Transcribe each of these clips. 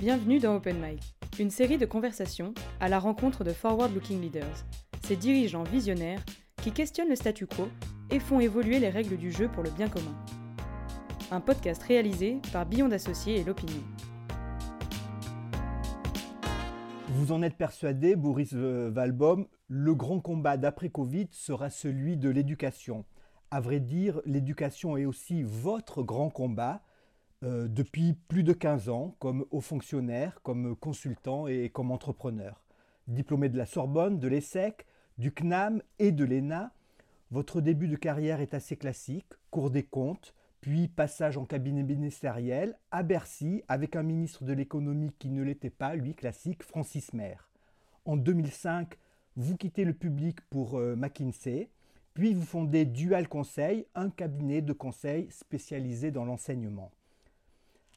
Bienvenue dans Open Mic, une série de conversations à la rencontre de forward-looking leaders, ces dirigeants visionnaires qui questionnent le statu quo et font évoluer les règles du jeu pour le bien commun. Un podcast réalisé par Beyond Associés et l'Opinion. Vous en êtes persuadé, Boris Valbom, le grand combat d'après Covid sera celui de l'éducation. À vrai dire, l'éducation est aussi votre grand combat euh, depuis plus de 15 ans comme haut fonctionnaire, comme consultant et comme entrepreneur. Diplômé de la Sorbonne, de l'ESSEC, du CNAM et de l'ENA, votre début de carrière est assez classique, cours des comptes, puis passage en cabinet ministériel à Bercy avec un ministre de l'économie qui ne l'était pas, lui classique, Francis Maire. En 2005, vous quittez le public pour euh, McKinsey, puis vous fondez Dual Conseil, un cabinet de conseil spécialisé dans l'enseignement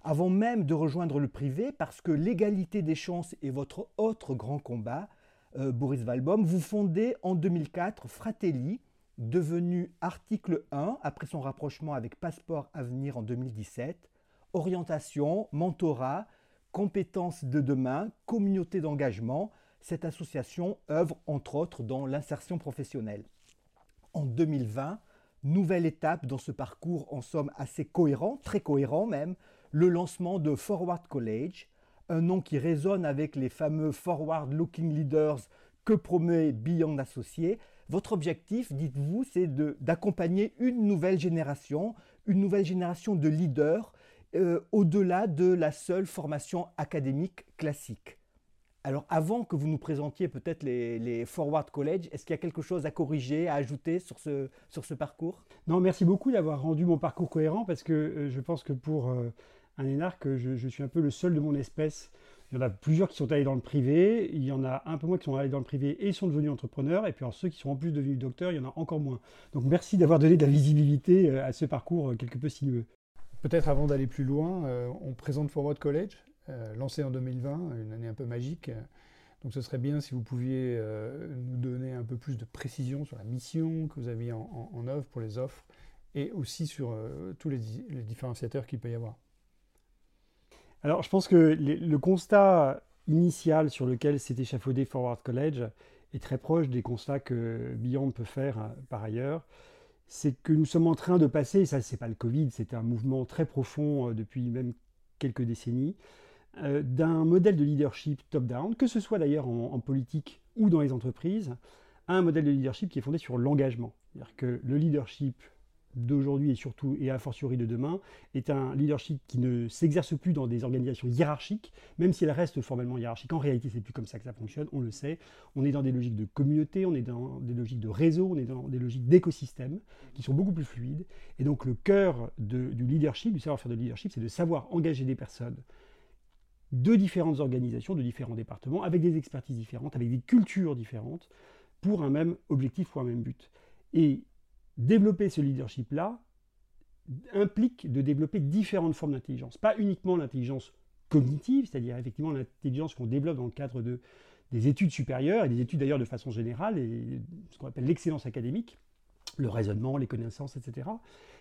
avant même de rejoindre le privé, parce que l'égalité des chances est votre autre grand combat, euh, Boris Valbom, vous fondez en 2004 Fratelli, devenu article 1 après son rapprochement avec Passeport Avenir en 2017, orientation, mentorat, compétences de demain, communauté d'engagement. Cette association œuvre entre autres dans l'insertion professionnelle. En 2020, nouvelle étape dans ce parcours en somme assez cohérent, très cohérent même, le lancement de Forward College, un nom qui résonne avec les fameux Forward Looking Leaders que promet Beyond Associés. Votre objectif, dites-vous, c'est d'accompagner une nouvelle génération, une nouvelle génération de leaders euh, au-delà de la seule formation académique classique. Alors avant que vous nous présentiez peut-être les, Forward College, est-ce qu'il y a quelque chose à corriger, à ajouter sur ce, sur ce parcours? Non, merci beaucoup d'avoir rendu mon parcours cohérent parce que euh, je pense que pour... Euh, un énarque, je, suis un peu le seul de mon espèce. Il y en a plusieurs qui sont allés dans le privé, il y en a un peu moins qui sont allés dans le privé et sont devenus entrepreneurs, et puis alors ceux qui sont en plus devenus docteurs, il y en a encore moins. Donc merci d'avoir donné de la visibilité euh, à ce parcours euh, quelque peu sinueux. Peut-être avant d'aller plus loin, euh, on présente Forward College, lancé en 2020, une année un peu magique. Donc ce serait bien si vous pouviez nous donner un peu plus de précision sur la mission que vous avez en, œuvre pour les offres et aussi sur tous les différenciateurs qu'il peut y avoir. Alors, je pense que le constat initial sur lequel s'est échafaudé Forward College est très proche des constats que Beyond peut faire euh, par ailleurs. C'est que nous sommes en train de passer, et ça c'est pas le Covid, c'est un mouvement très profond euh, depuis même quelques décennies, euh, d'un modèle de leadership top-down, que ce soit d'ailleurs en, en, politique ou dans les entreprises, à un modèle de leadership qui est fondé sur l'engagement. C'est-à-dire que le leadership d'aujourd'hui et surtout et a fortiori de demain est un leadership qui ne s'exerce plus dans des organisations hiérarchiques, même si elles restent formellement hiérarchiques. En réalité, c'est plus comme ça que ça fonctionne, on le sait. On est dans des logiques de communauté, on est dans des logiques de réseau, on est dans des logiques d'écosystème qui sont beaucoup plus fluides. Et donc le cœur du leadership, du savoir-faire de leadership, c'est de savoir engager des personnes de différentes organisations, de différents départements, avec des expertises différentes, avec des cultures différentes, pour un même objectif, pour un même but. Et développer ce leadership-là implique de développer différentes formes d'intelligence. Pas uniquement l'intelligence cognitive, c'est-à-dire effectivement l'intelligence qu'on développe dans le cadre de, des études supérieures, et des études d'ailleurs de façon générale, et ce qu'on appelle l'excellence académique, le raisonnement, les connaissances, etc.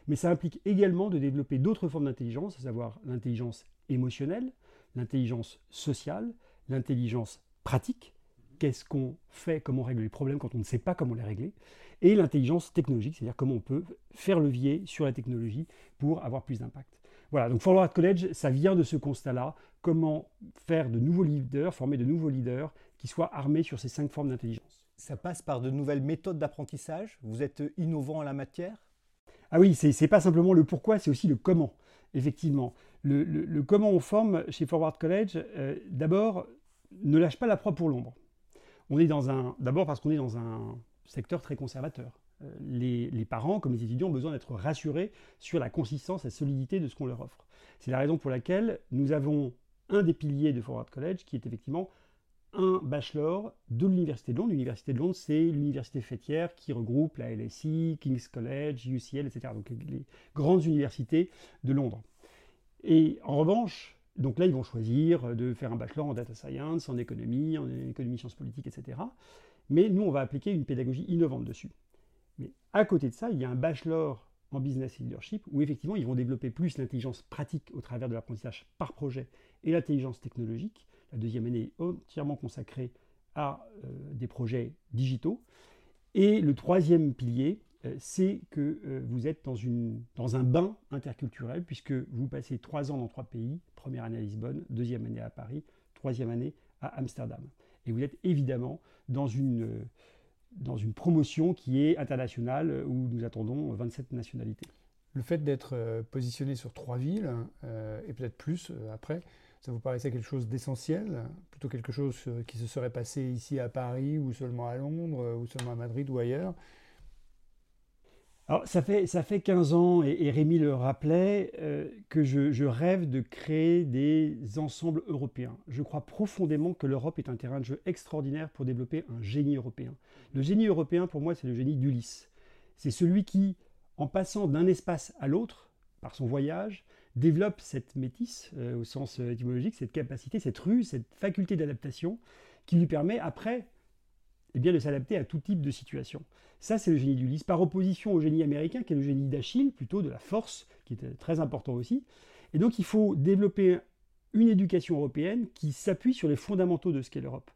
Mais ça implique également de développer d'autres formes d'intelligence, à savoir l'intelligence émotionnelle, l'intelligence sociale, l'intelligence pratique, qu'est-ce qu'on fait, comment on règle les problèmes quand on ne sait pas comment les régler, et l'intelligence technologique, c'est-à-dire comment on peut faire levier sur la technologie pour avoir plus d'impact. Voilà, donc Forward College, ça vient de ce constat-là, comment faire de nouveaux leaders, former de nouveaux leaders qui soient armés sur ces cinq formes d'intelligence. Ça passe par de nouvelles méthodes d'apprentissage? Vous êtes innovant en la matière? Ah oui, c'est pas simplement le pourquoi, c'est aussi le comment, effectivement. Le, comment on forme chez Forward College, euh, d'abord, ne lâche pas la proie pour l'ombre on est dans un. D'abord parce qu'on est dans un secteur très conservateur. Euh, les, parents, comme les étudiants, ont besoin d'être rassurés sur la consistance, la solidité de ce qu'on leur offre. C'est la raison pour laquelle nous avons un des piliers de Forward College qui est effectivement un bachelor de l'Université de Londres. L'Université de Londres, c'est l'université fêtière qui regroupe la LSI, King's College, UCL, etc. Donc les grandes universités de Londres. Et en revanche, donc là, ils vont choisir de faire un bachelor en data science, en économie, en économie sciences politiques, etc. Mais nous, on va appliquer une pédagogie innovante dessus. Mais à côté de ça, il y a un bachelor en business leadership, où effectivement ils vont développer plus l'intelligence pratique au travers de l'apprentissage par projet et l'intelligence technologique. La deuxième année est entièrement consacrée à euh, des projets digitaux. Et le troisième pilier, euh, c'est que euh, vous êtes dans, dans un bain interculturel, puisque vous passez trois ans dans trois pays, première année à Lisbonne, deuxième année à Paris, troisième année à Amsterdam. Et vous êtes évidemment dans une, dans une promotion qui est internationale, où nous attendons 27 nationalités. Le fait d'être positionné sur trois villes, et peut-être plus après, ça vous paraissait quelque chose d'essentiel, plutôt quelque chose euh, qui se serait passé ici à Paris ou seulement à Londres euh, ou seulement à Madrid ou ailleurs alors, ça fait, ça fait 15 ans, et, Rémi le rappelait, euh, que je, rêve de créer des ensembles européens. Je crois profondément que l'Europe est un terrain de jeu extraordinaire pour développer un génie européen. Le génie européen, pour moi, c'est le génie d'Ulysse. C'est celui qui, en passant d'un espace à l'autre, par son voyage, développe cette métisse, euh, au sens euh, étymologique, cette capacité, cette ruse, cette faculté d'adaptation qui lui permet après eh bien, de s'adapter à tout type de situation. Ça, c'est le génie d'Ulysse, par opposition au génie américain, qui est le génie d'Achille, plutôt de la force, qui est très important aussi. Et donc, il faut développer une éducation européenne qui s'appuie sur les fondamentaux de ce qu'est l'Europe.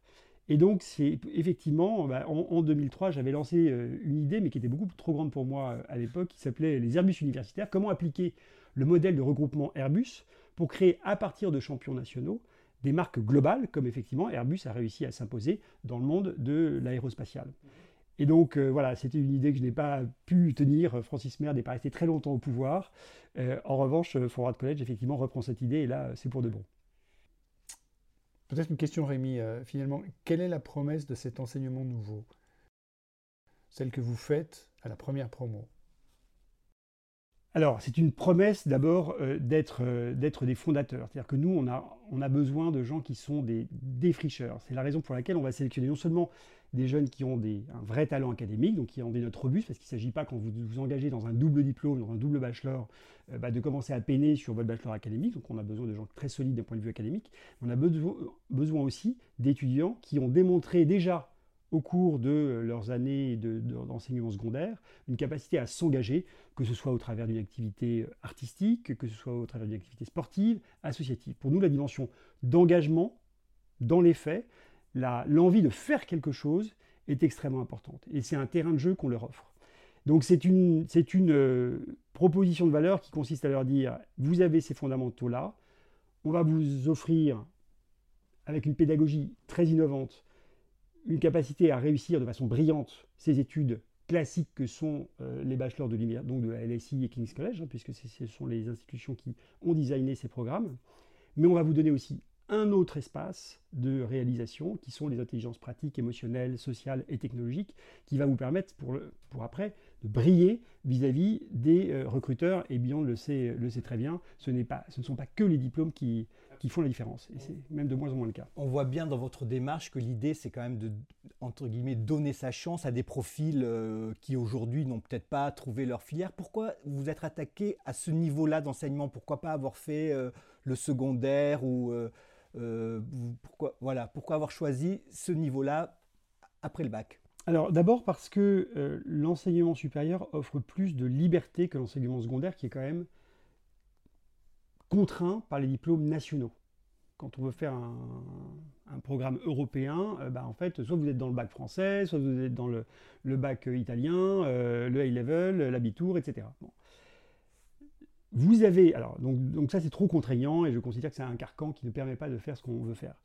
Et donc, c'est effectivement, en, en, 2003, j'avais lancé euh, une idée, mais qui était beaucoup trop grande pour moi à l'époque, qui s'appelait les Airbus universitaires. Comment appliquer le modèle de regroupement Airbus pour créer à partir de champions nationaux des marques globales, comme effectivement Airbus a réussi à s'imposer dans le monde de l'aérospatial. Et donc euh, voilà, c'était une idée que je n'ai pas pu tenir. Francis Mer n'est pas resté très longtemps au pouvoir. Euh, en revanche, euh, Forward College effectivement reprend cette idée et là, c'est pour de bon. Peut-être une question, Rémi. finalement, quelle est la promesse de cet enseignement nouveau? Celle que vous faites à la première promo alors, c'est une promesse d'abord euh, euh, d'être des fondateurs. C'est-à-dire que nous, on a, besoin de gens qui sont des défricheurs. C'est la raison pour laquelle on va sélectionner non seulement des jeunes qui ont des, un vrai talent académique, donc qui ont des notes robustes, parce qu'il ne s'agit pas, quand vous vous engagez dans un double diplôme, dans un double bachelor, euh, bah, de commencer à peiner sur votre bachelor académique. Donc, on a besoin de gens très solides d'un point de vue académique. On a besoin aussi d'étudiants qui ont démontré déjà au cours de leurs années d'enseignement secondaire, une capacité à s'engager, que ce soit au travers d'une activité artistique, que ce soit au travers d'une activité sportive, associative. Pour nous, la dimension d'engagement dans les faits, l'envie de faire quelque chose est extrêmement importante. Et c'est un terrain de jeu qu'on leur offre. Donc c'est une, une euh, proposition de valeur qui consiste à leur dire, vous avez ces fondamentaux-là, on va vous offrir, avec une pédagogie très innovante, une capacité à réussir de façon brillante ces études classiques que sont euh, les bachelors de l'univers, donc de la LSI et King's College, hein, puisque ce sont les institutions qui ont designé ces programmes. Mais on va vous donner aussi un autre espace de réalisation qui sont les intelligences pratiques, émotionnelles, sociales et technologiques qui va vous permettre pour après de briller vis-à-vis des euh, recruteurs et Beyond le sait, le sait très bien, ce, pas, ce ne sont pas que les diplômes qui, qui font la différence. Et c'est même de moins en moins le cas. On voit bien dans votre démarche que l'idée, c'est quand même de, entre guillemets, donner sa chance à des profils euh, qui aujourd'hui n'ont peut-être pas trouvé leur filière. Pourquoi vous êtes attaqué à ce niveau-là d'enseignement? Pourquoi pas avoir fait euh, le secondaire ou pourquoi, voilà, pourquoi avoir choisi ce niveau-là après le bac? Alors d'abord parce que l'enseignement supérieur offre plus de liberté que l'enseignement secondaire qui est quand même contraint par les diplômes nationaux. Quand on veut faire un, programme européen, euh, bah, en fait, soit vous êtes dans le bac français, soit vous êtes dans le, bac italien, euh, le A-level, l'Abitur, etc. Vous avez, alors, donc, ça c'est trop contraignant et je considère que c'est un carcan qui ne permet pas de faire ce qu'on veut faire.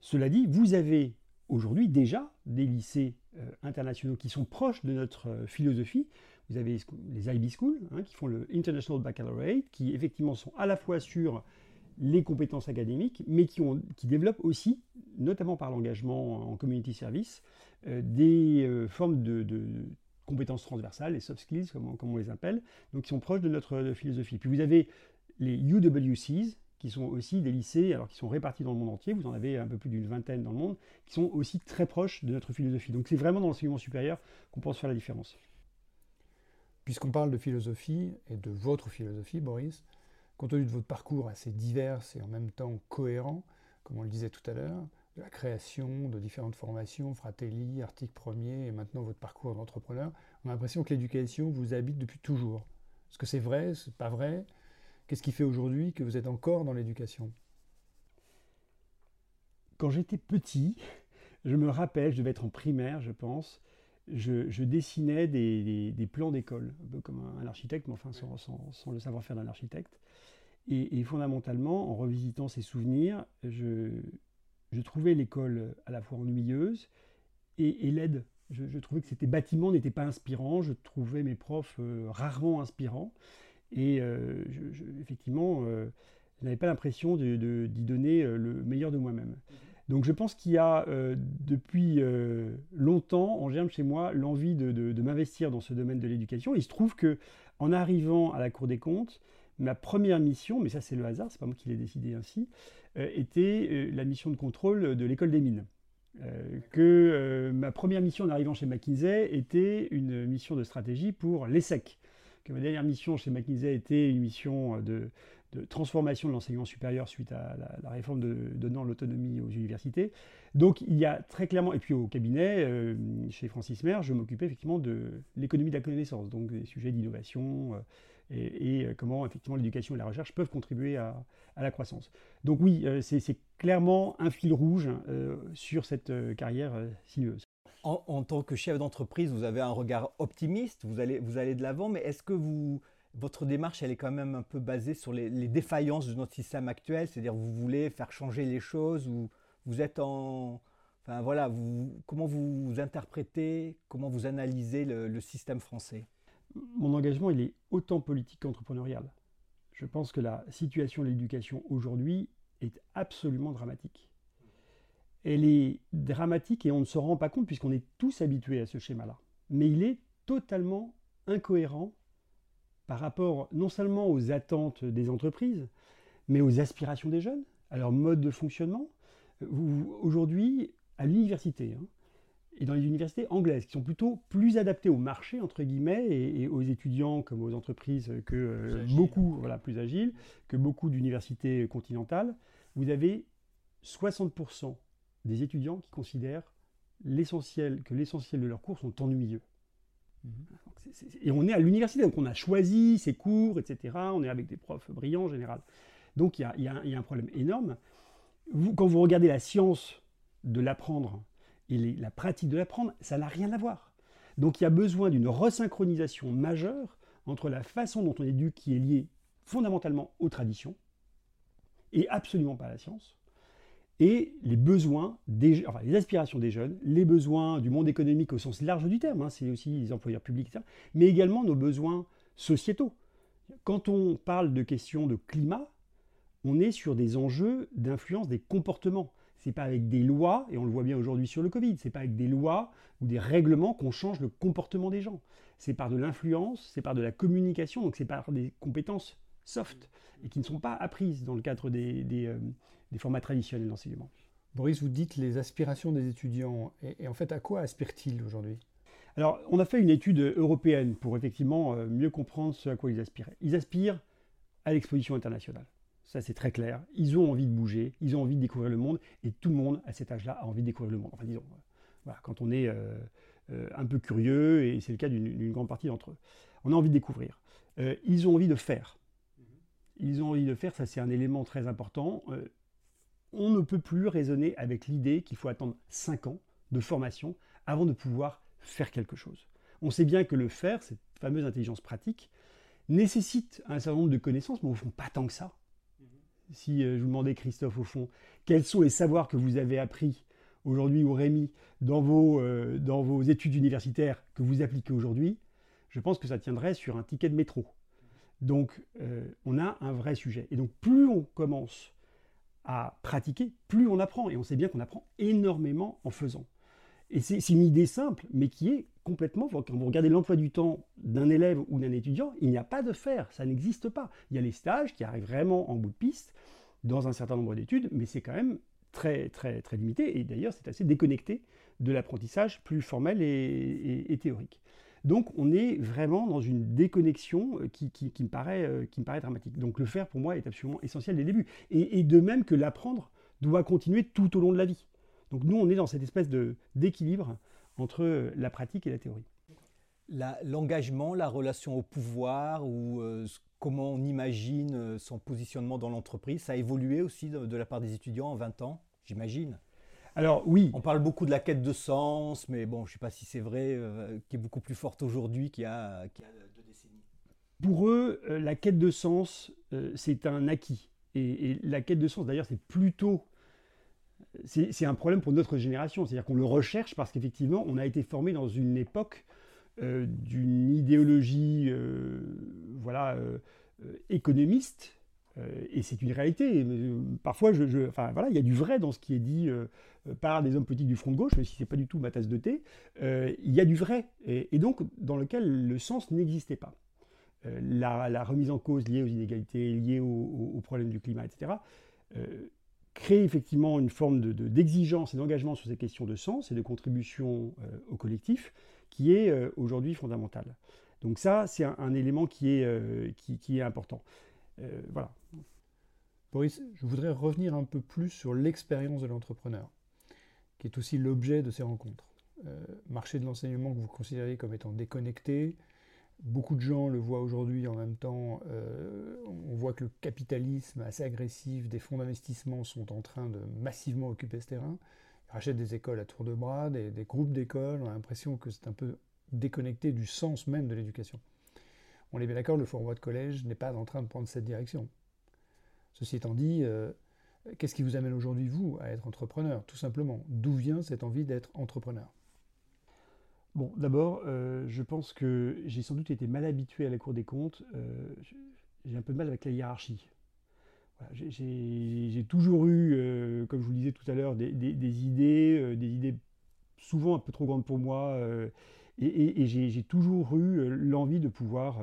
Cela dit, vous avez aujourd'hui déjà des lycées euh, internationaux qui sont proches de notre philosophie, vous avez les IB Schools hein, qui font le International Baccalaureate, qui effectivement sont à la fois sur les compétences académiques, mais qui, ont, qui développent aussi, notamment par l'engagement en community service, euh, des euh, formes de, compétences transversales, les soft skills, comme, on les appelle, donc qui sont proches de notre philosophie. Puis vous avez les UWCs, qui sont aussi des lycées, alors qui sont répartis dans le monde entier, vous en avez un peu plus d'une vingtaine dans le monde, qui sont aussi très proches de notre philosophie. Donc c'est vraiment dans l'enseignement supérieur qu'on pense faire la différence. Puisqu'on parle de philosophie et de votre philosophie, Boris, compte tenu de votre parcours assez divers et en même temps cohérent, comme on le disait tout à l'heure, de la création de différentes formations, Fratelli, Article Premier et maintenant votre parcours d'entrepreneur, on a l'impression que l'éducation vous habite depuis toujours. Est-ce que c'est vrai, c'est pas vrai? Qu'est-ce qui fait aujourd'hui que vous êtes encore dans l'éducation? Quand j'étais petit, je me rappelle, je devais être en primaire, je pense, je, dessinais des, plans d'école, un peu comme un, architecte, mais enfin sans, le savoir-faire d'un architecte. Et, fondamentalement, en revisitant ces souvenirs, je, trouvais l'école à la fois ennuyeuse et, laide. Je, trouvais que ces bâtiments n'étaient pas inspirants, je trouvais mes profs euh, rarement inspirants. Et euh, effectivement, euh, je n'avais pas l'impression d'y donner le meilleur de moi-même. Donc je pense qu'il y a euh, depuis euh, longtemps en germe chez moi l'envie de, m'investir dans ce domaine de l'éducation. Il se trouve que en arrivant à la Cour des comptes, ma première mission, mais ça c'est le hasard, c'est pas moi qui l'ai décidé ainsi, euh, était la mission de contrôle de l'école des mines. que ma première mission en arrivant chez McKinsey était une mission de stratégie pour l'ESSEC. Ma dernière mission chez McKinsey était une mission de, de transformation de l'enseignement supérieur suite à la, réforme de, donnant l'autonomie aux universités. Donc il y a très clairement, et puis au cabinet, euh, chez Francis Maire, je m'occupais effectivement de l'économie de la connaissance, donc des sujets d'innovation euh, et, euh, comment effectivement l'éducation et la recherche peuvent contribuer à, la croissance. Donc oui, c'est clairement un fil rouge sur cette carrière sinueuse. En, tant que chef d'entreprise, vous avez un regard optimiste, vous allez, vous allez de l'avant, mais est-ce que vous votre démarche, elle est quand même un peu basée sur les, défaillances de notre système actuel, c'est-à-dire vous voulez faire changer les choses ou vous êtes en... Enfin voilà, comment vous interprétez, comment vous analysez le, système français? Mon engagement, il est autant politique qu'entrepreneurial. Je pense que la situation de l'éducation aujourd'hui est absolument dramatique. Elle est dramatique et on ne se rend pas compte puisqu'on est tous habitués à ce schéma-là. Mais il est totalement incohérent par rapport non seulement aux attentes des entreprises, mais aux aspirations des jeunes, à leur mode de fonctionnement. Aujourd'hui, à l'université, hein, et dans les universités anglaises, qui sont plutôt plus adaptées au marché, entre guillemets, et, aux étudiants comme aux entreprises que euh, beaucoup, voilà, plus agiles, que beaucoup d'universités continentales, vous avez 60% des étudiants qui considèrent l'essentiel, que l'essentiel de leurs cours sont ennuyeux. Et on est à l'université, donc on a choisi ses cours, etc. On est avec des profs brillants en général. Donc il y, a, un problème énorme. quand vous regardez la science de l'apprendre et la pratique de l'apprendre, ça n'a rien à voir. Donc il y a besoin d'une resynchronisation majeure entre la façon dont on éduque qui est liée fondamentalement aux traditions et absolument pas à la science, et les besoins, des, enfin, les aspirations des jeunes, les besoins du monde économique au sens large du terme, hein, c'est aussi les employeurs publics, etc., mais également nos besoins sociétaux. Quand on parle de questions de climat, on est sur des enjeux d'influence des comportements. C'est pas avec des lois, et on le voit bien aujourd'hui sur le Covid, c'est pas avec des lois ou des règlements qu'on change le comportement des gens. C'est par de l'influence, c'est par de la communication, donc c'est par des compétences soft et qui ne sont pas apprises dans le cadre des, euh, des formats traditionnels d'enseignement. Boris, vous dites les aspirations des étudiants. Et, en fait, à quoi aspirent-ils aujourd'hui? Alors, on a fait une étude européenne pour effectivement euh, mieux comprendre ce à quoi ils aspiraient. Ils aspirent à l'exposition internationale. Ça, c'est très clair. Ils ont envie de bouger, ils ont envie de découvrir le monde, et tout le monde, à cet âge-là, a envie de découvrir le monde. Enfin, disons, voilà, quand on est euh, euh, un peu curieux, et c'est le cas d'une grande partie d'entre eux. On a envie de découvrir. ils ont envie de faire. Ils ont envie de faire, ça c'est un élément très important on ne peut plus raisonner avec l'idée qu'il faut attendre 5 ans de formation avant de pouvoir faire quelque chose. On sait bien que le faire, cette fameuse intelligence pratique, nécessite un certain nombre de connaissances, mais au fond, pas tant que ça. Si euh, je vous demandais, Christophe, au fond, quels sont les savoirs que vous avez appris aujourd'hui, ou Rémi, dans vos, euh, dans vos études universitaires que vous appliquez aujourd'hui, je pense que ça tiendrait sur un ticket de métro. Donc, euh, on a un vrai sujet. Et donc, plus on commence à pratiquer, plus on apprend. Et on sait bien qu'on apprend énormément en faisant. Et c'est une idée simple, mais qui est complètement, quand vous regardez l'emploi du temps d'un élève ou d'un étudiant, il n'y a pas de faire, ça n'existe pas. Il y a les stages qui arrivent vraiment en bout de piste dans un certain nombre d'études, mais c'est quand même très, très, très limité. Et d'ailleurs, c'est assez déconnecté de l'apprentissage plus formel et théorique. Donc on est vraiment dans une déconnexion euh, qui, me paraît, euh, qui me paraît dramatique. Donc le faire pour moi est absolument essentiel dès le début. Et, de même que l'apprendre doit continuer tout au long de la vie. Donc nous on est dans cette espèce d'équilibre entre la pratique et la théorie. L'engagement, la, relation au pouvoir ou comment on imagine son positionnement dans l'entreprise, ça a évolué aussi de, la part des étudiants en 20 ans, j'imagine? Alors oui. On parle beaucoup de la quête de sens, mais bon, je ne sais pas si c'est vrai, qui est beaucoup plus forte aujourd'hui qu'il y, a deux décennies. Pour eux, la quête de sens, c'est un acquis. Et, la quête de sens, d'ailleurs, c'est plutôt... C'est un problème pour notre génération. C'est-à-dire qu'on le recherche parce qu'effectivement, on a été formé dans une époque euh, d'une idéologie euh, voilà, euh, économiste. Et c'est une réalité. Parfois, je, enfin, voilà, il y a du vrai dans ce qui est dit par des hommes politiques du front de gauche, même si ce n'est pas du tout ma tasse de thé. il y a du vrai, et donc dans lequel le sens n'existait pas. Euh, la, remise en cause liée aux inégalités, liée aux, problèmes du climat, etc., euh, crée effectivement une forme d'exigence et d'engagement sur ces questions de sens et de contribution euh, au collectif qui est aujourd'hui fondamentale. Donc ça, c'est un, élément qui est, qui, est important. Voilà. Boris, je voudrais revenir un peu plus sur l'expérience de l'entrepreneur, qui est aussi l'objet de ces rencontres. marché de l'enseignement que vous considérez comme étant déconnecté, Beaucoup de gens le voient aujourd'hui en même temps. Euh, on voit que le capitalisme assez agressif des fonds d'investissement sont en train de massivement occuper ce terrain. Ils rachètent des écoles à tour de bras, des, groupes d'écoles. On a l'impression que c'est un peu déconnecté du sens même de l'éducation. On est bien d'accord, le Forward College n'est pas en train de prendre cette direction. Ceci étant dit, euh, qu'est-ce qui vous amène aujourd'hui, vous, à être entrepreneur Tout simplement, d'où vient cette envie d'être entrepreneur? Bon, d'abord, euh, je pense que j'ai sans doute été mal habitué à la Cour des comptes. Euh, j'ai un peu de mal avec la hiérarchie. j'ai toujours eu, comme je vous le disais tout à l'heure, des, idées, des idées souvent un peu trop grandes pour moi. Et, j'ai toujours eu l'envie de pouvoir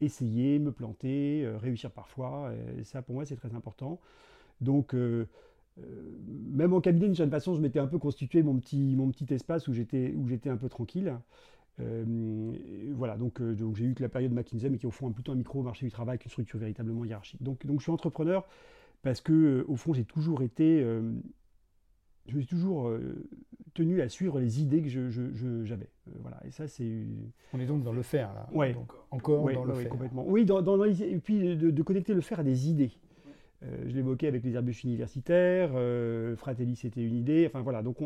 essayer, me planter, réussir parfois. Et ça, pour moi, c'est très important. Donc, euh, même en cabinet, d'une certaine façon, je m'étais un peu constitué mon petit, mon petit espace où j'étais, un peu tranquille. Euh, voilà, donc, euh, donc j'ai eu que la période McKinsey, mais qui est au fond un, plutôt un micro marché du travail, avec une structure véritablement hiérarchique. Donc, donc je suis entrepreneur parce que, au fond, j'ai toujours été, je me suis toujours tenu à suivre les idées que je, j'avais. voilà, et ça, c'est. On est donc dans le faire, là. Ouais. Donc, encore dans le faire. complètement. Oui, dans, dans, et puis de, de, connecter le faire à des idées. Euh, je l'évoquais avec les Airbus universitaires, euh, Fratelli c'était une idée, enfin voilà, donc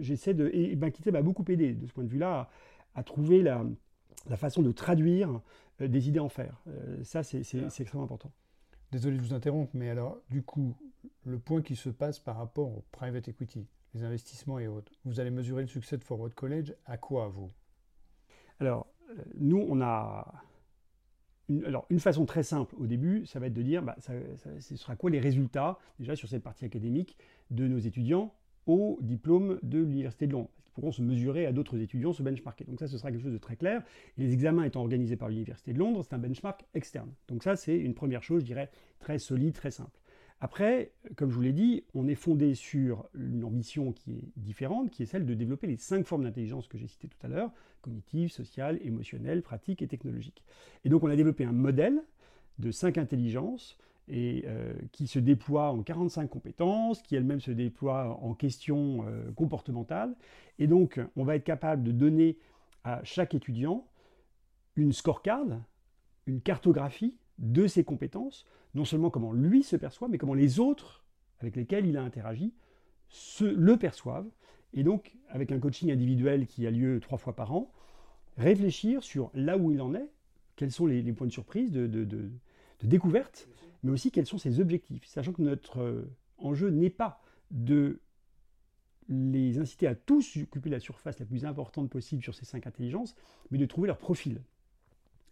j'essaie de... Et Banquité m'a beaucoup aidé de ce point de vue-là à, trouver la, façon de traduire euh, des idées en fer. ça c'est extrêmement important. Désolé de vous interrompre, mais alors du coup, le point qui se passe par rapport au private equity, les investissements et autres, vous allez mesurer le succès de Forward College à quoi vous? Alors, nous on a une, alors, une façon très simple au début, ça va être de dire, bah, ce sera quoi les résultats, déjà sur cette partie académique, de nos étudiants au diplôme de l'Université de Londres. Ils pourront se mesurer à d'autres étudiants, se benchmarker. Donc ça, ce sera quelque chose de très clair. Les examens étant organisés par l'Université de Londres, c'est un benchmark externe. Donc ça, c'est une première chose, je dirais, très solide, très simple. Après, comme je vous l'ai dit, on est fondé sur une ambition qui est différente, qui est celle de développer les cinq formes d'intelligence que j'ai citées tout à l'heure, cognitive, sociale, émotionnelle, pratique et technologique. Et donc on a développé un modèle de cinq intelligences et euh, qui se déploie en 45 compétences, qui elle-même se déploie en questions euh, comportementales. Et donc on va être capable de donner à chaque étudiant une scorecard, une cartographie de ses compétences, non seulement comment lui se perçoit, mais comment les autres avec lesquels il a interagi se, le perçoivent. Et donc, avec un coaching individuel qui a lieu trois fois par an, réfléchir sur là où il en est, quels sont les, points de surprise, de, découverte, mais aussi quels sont ses objectifs, sachant que notre euh, enjeu n'est pas de les inciter à tous occuper la surface la plus importante possible sur ces cinq intelligences, mais de trouver leur profil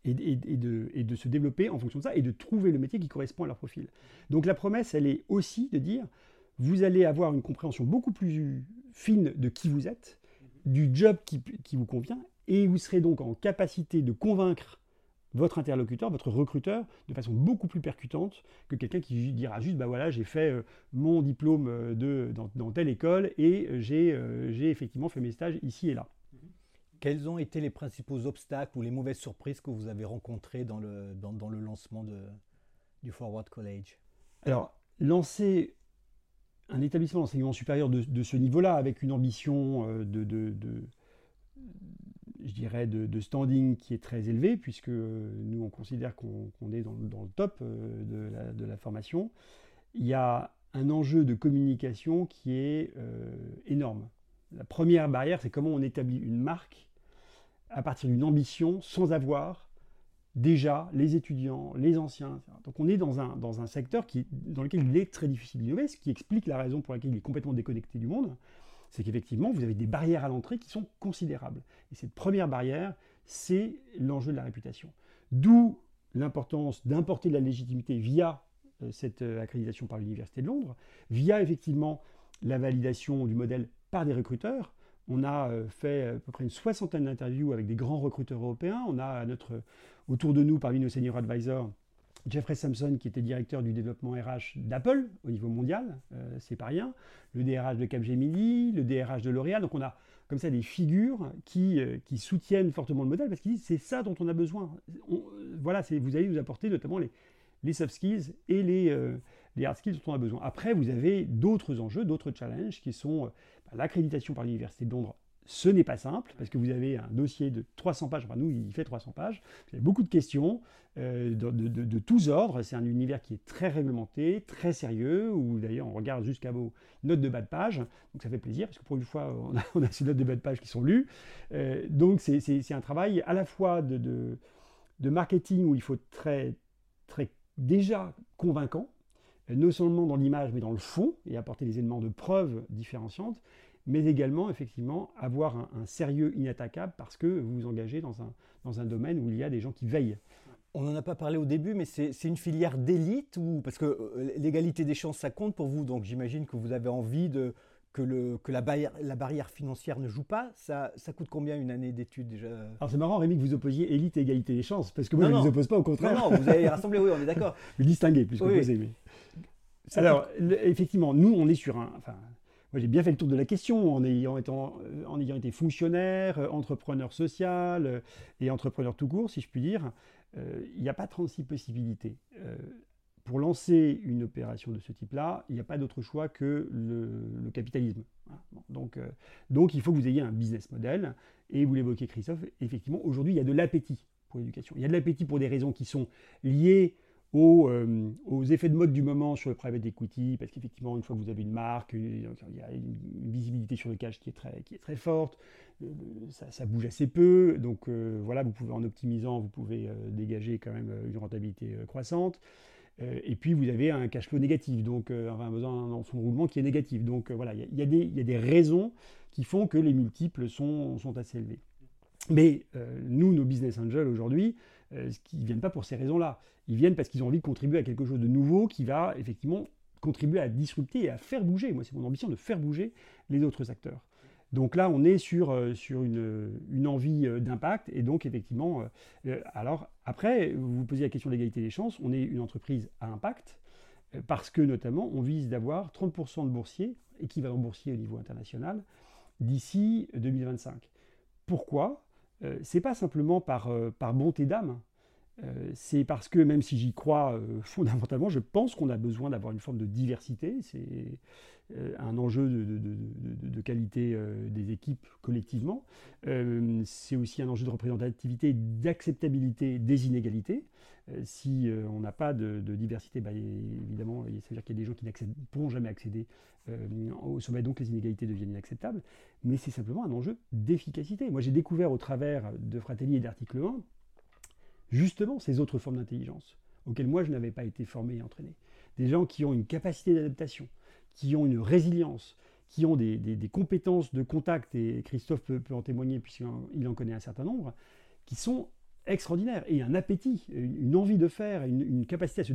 et, de, se développer en fonction de ça et de trouver le métier qui correspond à leur profil. Donc la promesse, elle est aussi de dire, vous allez avoir une compréhension beaucoup plus fine de qui vous êtes, du job qui, vous convient, et vous serez donc en capacité de convaincre votre interlocuteur, votre recruteur, de façon beaucoup plus percutante que quelqu'un qui dira juste, bah voilà, j'ai fait euh, mon diplôme euh, de, dans, dans, telle école et euh, j'ai effectivement fait mes stages ici et là. Quels ont été les principaux obstacles ou les mauvaises surprises que vous avez rencontrées dans le, dans, le lancement de, du Forward College? Alors, lancer un établissement d'enseignement supérieur de, ce niveau-là, avec une ambition euh, de, de, je dirais, de, standing qui est très élevé, puisque nous, on considère qu'on est dans, le top la, de, la, formation. Il y a un enjeu de communication qui est énorme. La première barrière, c'est comment on établit une marque à partir d'une ambition sans avoir déjà les étudiants, les anciens. Donc on est dans un, dans un secteur qui, dans lequel il est très difficile d'innover, ce qui explique la raison pour laquelle il est complètement déconnecté du monde. C'est qu'effectivement, vous avez des barrières à l'entrée qui sont considérables. Et cette première barrière, c'est l'enjeu de la réputation. D'où l'importance d'importer de la légitimité via euh, cette euh, accréditation par l'Université de Londres, via effectivement la validation du modèle par des recruteurs. On a euh, fait à peu près une soixantaine d'interviews avec des grands recruteurs européens. On a notre, autour de nous, parmi nos senior advisors, Jeffrey Sampson, qui était directeur du développement RH d'Apple au niveau mondial, euh, c'est pas rien, le DRH de Capgemini, le DRH de L'Oréal. Donc on a comme ça des figures qui, euh, qui soutiennent fortement le modèle parce qu'ils disent c'est ça dont on a besoin. voilà, vous allez nous apporter notamment les, les soft skills et les, les hard skills dont on a besoin. Après, vous avez d'autres enjeux, d'autres challenges qui sont l'accréditation par l'Université de Londres. Ce n'est pas simple parce que vous avez un dossier de 300 pages. Enfin, nous, il fait 300 pages. Vous avez beaucoup de questions euh, de, tous ordres. C'est un univers qui est très réglementé, très sérieux, où d'ailleurs on regarde jusqu'à vos notes de bas de page. Donc ça fait plaisir parce que pour une fois, on a, ces notes de bas de page qui sont lues. Euh, donc c'est un travail à la fois de, marketing où il faut être très, très déjà convaincant non seulement dans l'image, mais dans le fond, et apporter des éléments de preuve différenciantes, mais également, effectivement, avoir un, sérieux inattaquable parce que vous vous engagez dans un, dans un domaine où il y a des gens qui veillent. On n'en a pas parlé au début, mais c'est une filière d'élite parce que euh, l'égalité des chances, ça compte pour vous, donc j'imagine que vous avez envie de, que, le, que la, barrière, la barrière financière ne joue pas. Ça, ça coûte combien une année d'études déjà? Alors c'est marrant Rémi que vous opposiez élite et égalité des chances, parce que moi je ne vous oppose pas au contraire. Non, non, vous avez rassemblé, oui, on est d'accord. vous distinguez plus vous aimez. Alors, effectivement, nous, on est sur un. Enfin, moi, j'ai bien fait le tour de la question en ayant, euh, en ayant été fonctionnaire, euh, entrepreneur social euh, et entrepreneur tout court, si je puis dire. Il n'y a pas 36 possibilités. Pour lancer une opération de ce type-là, il n'y a pas d'autre choix que le, capitalisme. donc, donc, il faut que vous ayez un business model. Et vous l'évoquez, Christophe, effectivement, aujourd'hui, il y a de l'appétit pour l'éducation. Il y a de l'appétit pour des raisons qui sont liées euh, aux, effets de mode du moment sur le private equity, parce qu'effectivement, une fois que vous avez une marque, il y a une visibilité sur le cash qui est très, forte, euh, ça, bouge assez peu, donc euh, voilà, vous pouvez en optimisant, vous pouvez dégager quand même une rentabilité croissante. Et puis vous avez un cash flow négatif, donc enfin, besoin d'un fonds de roulement qui est négatif. Donc voilà, il y, a des raisons qui font que les multiples sont, assez élevés. Mais nous, nos business angels aujourd'hui, euh, ils ne viennent pas pour ces raisons-là. Ils viennent parce qu'ils ont envie de contribuer à quelque chose de nouveau qui va effectivement contribuer à disrupter et à faire bouger. Moi, c'est mon ambition de faire bouger les autres acteurs. Donc là, on est sur, euh, sur une, envie euh, d'impact. Et donc, effectivement, alors après, vous vous posez la question de l'égalité des chances. On est une entreprise à impact parce que, notamment, on vise d'avoir 30% de boursiers, équivalent boursier au niveau international, d'ici 2025. Pourquoi? Euh, c'est pas simplement euh, par bonté d'âme, euh, c'est parce que même si j'y crois fondamentalement, je pense qu'on a besoin d'avoir une forme de diversité. C'est un enjeu de, qualité des équipes collectivement. c'est aussi un enjeu de représentativité, d'acceptabilité des inégalités. si on n'a pas de, diversité, bah, évidemment, ça veut dire qu'il y a des gens qui ne pourront jamais accéder euh, au sommet, donc les inégalités deviennent inacceptables, mais c'est simplement un enjeu d'efficacité. Moi, j'ai découvert au travers de Fratelli et d'Article 1, justement ces autres formes d'intelligence, auxquelles moi je n'avais pas été formé et entraîné. Des gens qui ont une capacité d'adaptation, qui ont une résilience, qui ont des, compétences de contact, et Christophe peut, en témoigner puisqu'il en connaît un certain nombre, qui sont extraordinaires, et un appétit, une, envie de faire, une, capacité à se,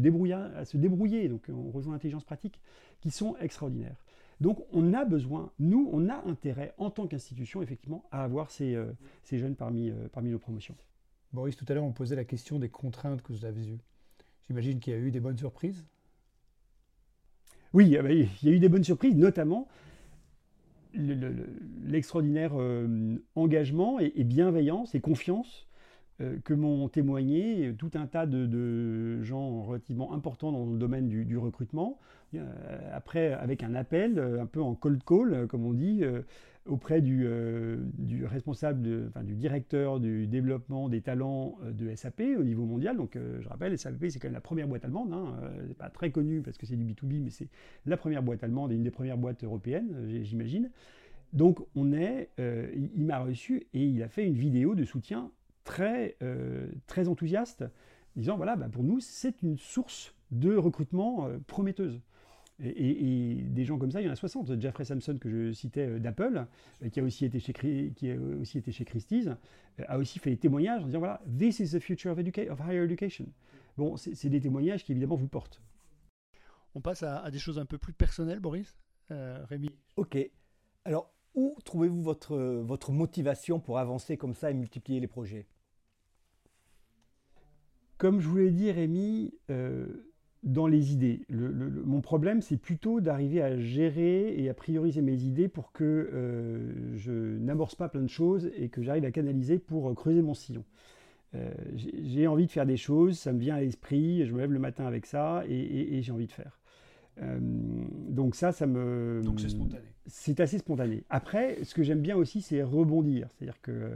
débrouiller, donc on rejoint l'intelligence pratique, qui sont extraordinaires. Donc on a besoin, nous, on a intérêt en tant qu'institution, effectivement, à avoir ces, euh, jeunes parmi, euh, parmi nos promotions. Boris, tout à l'heure, on posait la question des contraintes que vous avez eues. J'imagine qu'il y a eu des bonnes surprises Oui, il y a eu des bonnes surprises, notamment l'extraordinaire euh, engagement et, bienveillance et confiance euh, que m'ont témoigné tout un tas de, gens relativement importants dans le domaine du, recrutement. Euh, après, avec un appel, euh, un peu en cold call, comme on dit, auprès du, du responsable, enfin, du directeur du développement des talents de SAP au niveau mondial. Donc je rappelle, SAP c'est quand même la première boîte allemande, hein, c'est pas très connu parce que c'est du B2B, mais c'est la première boîte allemande et une des premières boîtes européennes, j'imagine. Donc on est, il m'a reçu et il a fait une vidéo de soutien très, très enthousiaste, disant voilà, bah, pour nous c'est une source de recrutement prometteuse. Et, des gens comme ça, il y en a 60. Jeffrey Sampson, que je citais euh, d'Apple, euh, qui a aussi été chez, qui a aussi été chez Christie's, euh, a aussi fait des témoignages en disant voilà, this is the future of, of higher education. Bon, c'est des témoignages qui évidemment vous portent. On passe à, des choses un peu plus personnelles, Boris. Rémi. Ok. Alors, où trouvez-vous votre, votre motivation pour avancer comme ça et multiplier les projets? Comme je vous l'ai dit, Rémi, dans les idées. mon problème, c'est plutôt d'arriver à gérer et à prioriser mes idées pour que euh, je n'amorce pas plein de choses et que j'arrive à canaliser pour euh, creuser mon sillon. Euh, j'ai envie de faire des choses, ça me vient à l'esprit, je me lève le matin avec ça et, j'ai envie de faire. donc ça, ça me... Donc c'est spontané. C'est assez spontané. Après, ce que j'aime bien aussi, c'est rebondir. C'est-à-dire que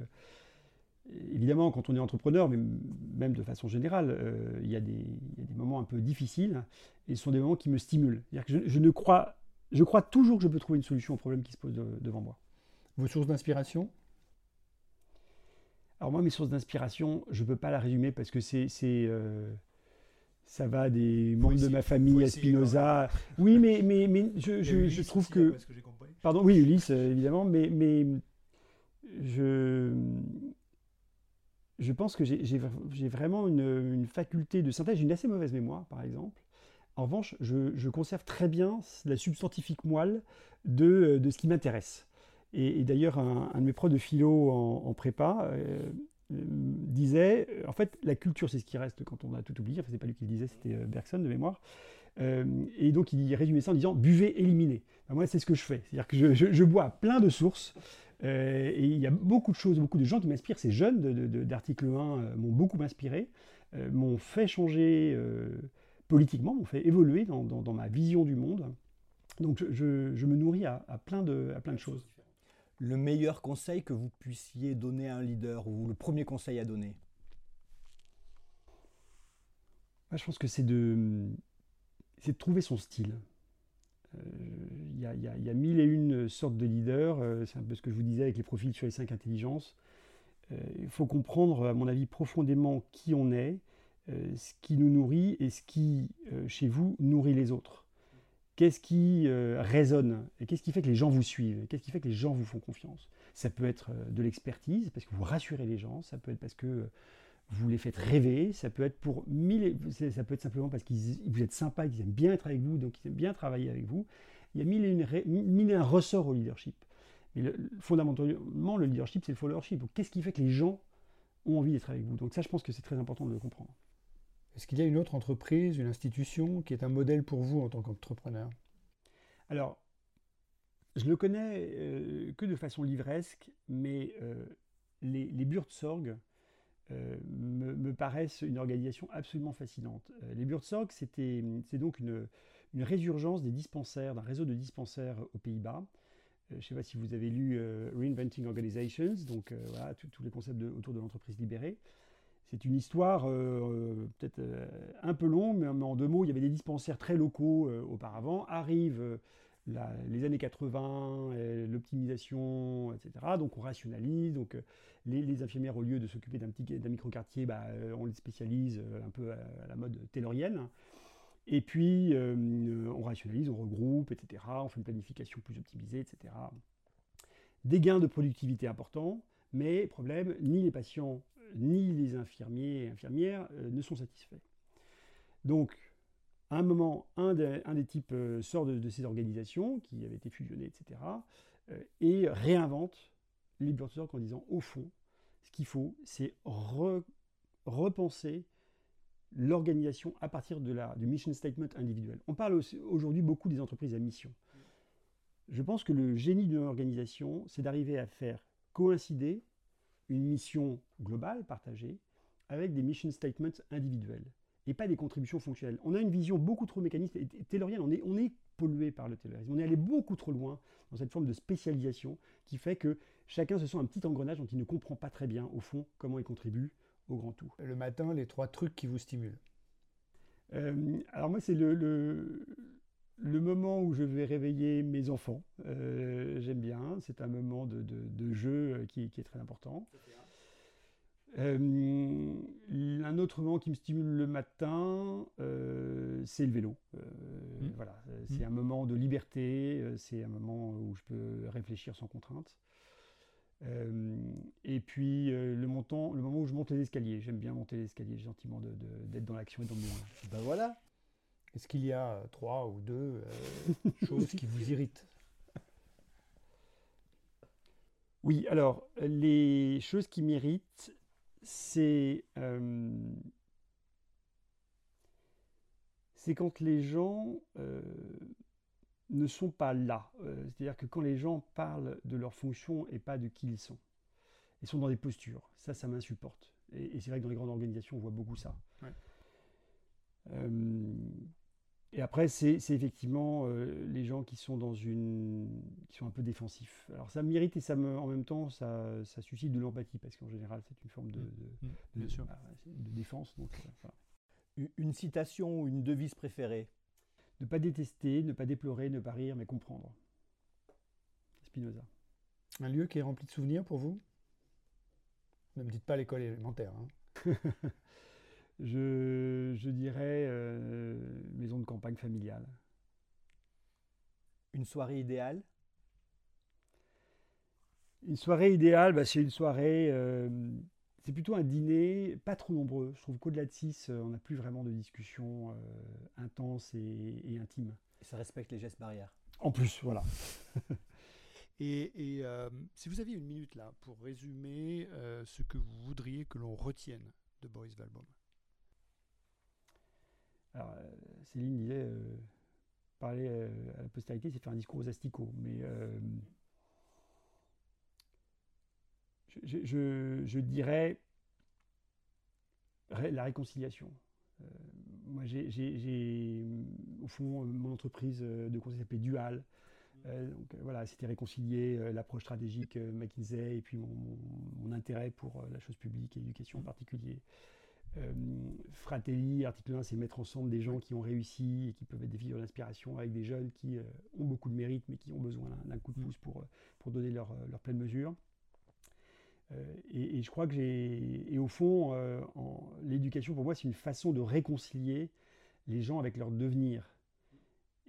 évidemment, quand on est entrepreneur, mais même de façon générale, euh, il, y a des, moments un peu difficiles, et ce sont des moments qui me stimulent. Que je, ne crois, je crois toujours que je peux trouver une solution au problème qui se pose devant moi. Vos sources d'inspiration? Alors moi, mes sources d'inspiration, je ne peux pas la résumer parce que c'est... Euh, ça va des membres de ma famille à Spinoza. Oui, mais, mais, mais je, je, trouve que... Pardon, oui, Ulysse, évidemment, mais, mais je je pense que j'ai vraiment une, faculté de synthèse. J'ai une assez mauvaise mémoire, par exemple. En revanche, je, conserve très bien la substantifique moelle de, ce qui m'intéresse. Et, d'ailleurs, un, de mes profs de philo en, prépa euh, euh, disait, en fait, la culture, c'est ce qui reste quand on a tout oublié. Enfin, c'est pas lui qui le disait, c'était euh, Bergson de mémoire. et donc, il résumait ça en disant, buvez, éliminez. Moi, c'est ce que je fais. C'est-à-dire que je, bois plein de sources. Euh, et il y a beaucoup de choses, beaucoup de gens qui m'inspirent. Ces jeunes d'article 1 euh, m'ont beaucoup inspiré, euh, m'ont fait changer politiquement, m'ont fait évoluer dans, ma vision du monde. Donc je, me nourris à, plein de, à plein de choses. Le meilleur conseil que vous puissiez donner à un leader ou le premier conseil à donner? Je pense que c'est de, de trouver son style. Il y, a mille et une sortes de leaders, euh, c'est un peu ce que je vous disais avec les profils sur les cinq intelligences. Euh, il faut comprendre, à mon avis, profondément qui on est, euh, ce qui nous nourrit et ce qui, chez vous, nourrit les autres. Qu'est-ce qui résonne et qu'est-ce qui fait que les gens vous suivent Qu'est-ce qui fait que les gens vous font confiance? Ça peut être de l'expertise, parce que vous rassurez les gens, ça peut être parce que vous les faites rêver, ça peut être pour mille, ça peut être simplement parce que vous êtes sympa, qu'ils aiment bien être avec vous, donc ils aiment bien travailler avec vous. Il y a mille et, une, un ressort au leadership. Mais fondamentalement, le leadership, c'est le followership. Donc, qu'est-ce qui fait que les gens ont envie d'être avec vous? Donc, ça, je pense que c'est très important de le comprendre. Est-ce qu'il y a une autre entreprise, une institution qui est un modèle pour vous en tant qu'entrepreneur? Alors, je le connais euh, que de façon livresque, mais euh, les, les Sorg euh, me, paraissent une organisation absolument fascinante. les Sorg, c'est donc une, résurgence des dispensaires, d'un réseau de dispensaires aux Pays-Bas. Euh, je ne sais pas si vous avez lu euh, Reinventing Organizations, donc euh, voilà, tous les concepts autour de l'entreprise libérée. C'est une histoire peut-être un peu longue, mais en deux mots, il y avait des dispensaires très locaux auparavant. Arrivent les années 80, l'optimisation, etc. Donc on rationalise. Donc les, infirmières, au lieu de s'occuper d'un petit d'un micro-quartier, bah, on les spécialise un peu à, la mode taylorienne. Et puis, euh, on rationalise, on regroupe, etc. On fait une planification plus optimisée, etc. Des gains de productivité importants, mais problème, ni les patients, ni les infirmiers et infirmières euh, ne sont satisfaits. Donc, à un moment, un des, types euh, sort de, ces organisations, qui avaient été fusionnées, etc., et réinvente les en disant, au fond, ce qu'il faut, c'est repenser l'organisation à partir de la, du mission statement individuel. On parle aujourd'hui beaucoup des entreprises à mission. Je pense que le génie d'une organisation, c'est d'arriver à faire coïncider une mission globale, partagée, avec des mission statements individuels et pas des contributions fonctionnelles. On a une vision beaucoup trop mécaniste et taylorienne. On est, on est pollué par le taylorisme. On est allé beaucoup trop loin dans cette forme de spécialisation qui fait que chacun se sent un petit engrenage dont il ne comprend pas très bien, au fond, comment il contribue au grand tout. Le matin, les trois trucs qui vous stimulent euh, Alors moi, c'est le, le, moment où je vais réveiller mes enfants. Euh, j'aime bien, c'est un moment de, jeu qui, qui, est très important. Euh, un autre moment qui me stimule le matin, euh, c'est le vélo. Euh, mmh. Voilà, c'est mmh. un moment de liberté, c'est un moment où je peux réfléchir sans contrainte. et puis le, montant, le moment où je monte les escaliers, j'aime bien monter les escaliers, gentiment d'être dans l'action et dans le mouvement. Ben voilà. Est-ce qu'il y a trois ou deux choses qui vous irritent? Oui, alors les choses qui m'irritent, euh, c'est quand les gens euh, ne sont pas là. Euh, c'est-à-dire que quand les gens parlent de leur fonction et pas de qui ils sont. Ils sont dans des postures. Ça, ça m'insupporte. Et, c'est vrai que dans les grandes organisations, on voit beaucoup ça. Et après, c'est effectivement euh, les gens qui sont dans une, qui sont un peu défensifs. Alors ça m'irrite et ça me, en même temps, ça, ça suscite de l'empathie parce qu'en général, c'est une forme de, de, mmh. Mmh. Bah, défense. Donc, euh, Une citation ou une devise préférée? Ne pas détester, ne pas déplorer, ne pas rire, mais comprendre. Spinoza. Un lieu qui est rempli de souvenirs pour vous? Ne me dites pas l'école élémentaire. Hein. je, dirais euh, maison de campagne familiale. Une soirée idéale? Une soirée idéale, bah, c'est une soirée, euh, c'est plutôt un dîner, pas trop nombreux. Je trouve qu'au-delà de 6, euh, on n'a plus vraiment de discussions intenses et, intimes. Et ça respecte les gestes barrières. En plus, voilà. et, si vous aviez une minute là pour résumer ce que vous voudriez que l'on retienne de Boris Valbom? Alors, euh, Céline disait euh, parler euh, à la postérité, c'est faire un discours aux asticots. Mais je, dirais la réconciliation. moi, j'ai, au fond, mon entreprise de conseil s'appelait Dual. donc voilà, c'était réconcilier l'approche stratégique McKinsey et puis mon, intérêt pour la chose publique et l'éducation en particulier. Euh, Fratelli, article 1, c'est mettre ensemble des gens qui ont réussi et qui peuvent être des figures d'inspiration avec des jeunes qui euh, ont beaucoup de mérite mais qui ont besoin d'un coup de pouce pour, euh, pour donner leur, leur pleine mesure. Et, je crois que j'ai. Et au fond, l'éducation, pour moi, c'est une façon de réconcilier les gens avec leur devenir.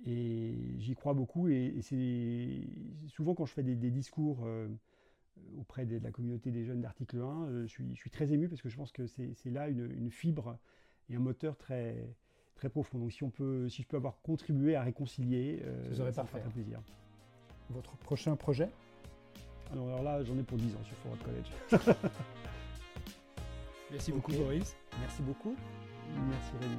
Et j'y crois beaucoup. Et, c'est souvent quand je fais des, des discours auprès de la communauté des jeunes d'article 1. Euh, je suis, je suis, très ému parce que je pense que c'est là une, fibre et un moteur très, très profond. Donc si, on peut, si je peux avoir contribué à réconcilier, euh, ça serait très plaisir. Votre prochain projet? Alors, là, j'en ai pour 10 ans sur Forward College. Merci beaucoup Boris. Merci beaucoup. Merci Rémi.